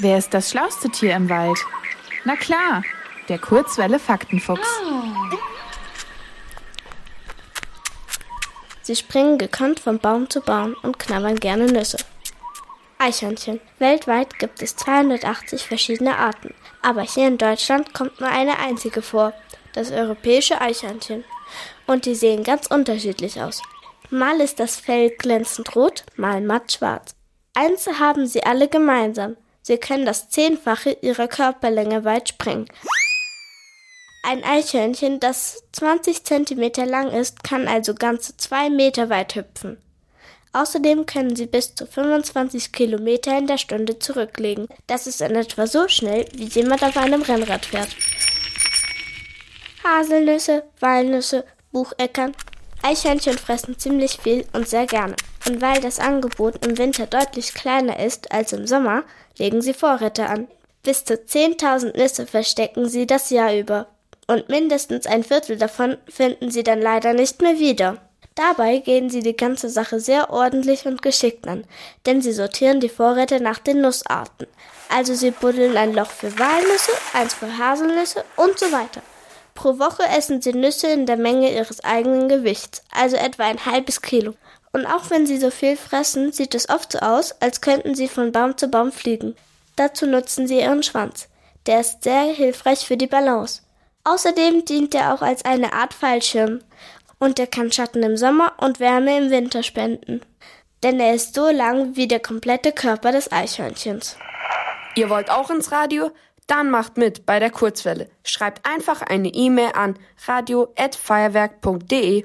Wer ist das schlauste Tier im Wald? Na klar, der Kurzwelle Faktenfuchs. Sie springen gekonnt von Baum zu Baum und knabbern gerne Nüsse. Eichhörnchen. Weltweit gibt es 280 verschiedene Arten, aber hier in Deutschland kommt nur eine einzige vor, das europäische Eichhörnchen. Und die sehen ganz unterschiedlich aus. Mal ist das Fell glänzend rot, mal matt schwarz. Eins haben sie alle gemeinsam. Sie können das Zehnfache ihrer Körperlänge weit springen. Ein Eichhörnchen, das 20 Zentimeter lang ist, kann also ganze zwei Meter weit hüpfen. Außerdem können sie bis zu 25 Kilometer in der Stunde zurücklegen. Das ist in etwa so schnell, wie jemand auf einem Rennrad fährt. Haselnüsse, Walnüsse, Bucheckern. Eichhörnchen fressen ziemlich viel und sehr gerne. Und weil das Angebot im Winter deutlich kleiner ist als im Sommer, legen sie Vorräte an. Bis zu 10.000 Nüsse verstecken sie das Jahr über. Und mindestens ein Viertel davon finden sie dann leider nicht mehr wieder. Dabei gehen sie die ganze Sache sehr ordentlich und geschickt an, denn sie sortieren die Vorräte nach den Nussarten. Also sie buddeln ein Loch für Walnüsse, eins für Haselnüsse und so weiter. Pro Woche essen sie Nüsse in der Menge ihres eigenen Gewichts, also etwa ein halbes Kilo. Und auch wenn sie so viel fressen, sieht es oft so aus, als könnten sie von Baum zu Baum fliegen. Dazu nutzen sie ihren Schwanz. Der ist sehr hilfreich für die Balance. Außerdem dient er auch als eine Art Fallschirm. Und er kann Schatten im Sommer und Wärme im Winter spenden. Denn er ist so lang wie der komplette Körper des Eichhörnchens. Ihr wollt auch ins Radio? Dann macht mit bei der Kurzwelle. Schreibt einfach eine E-Mail an radio@feuerwerk.de.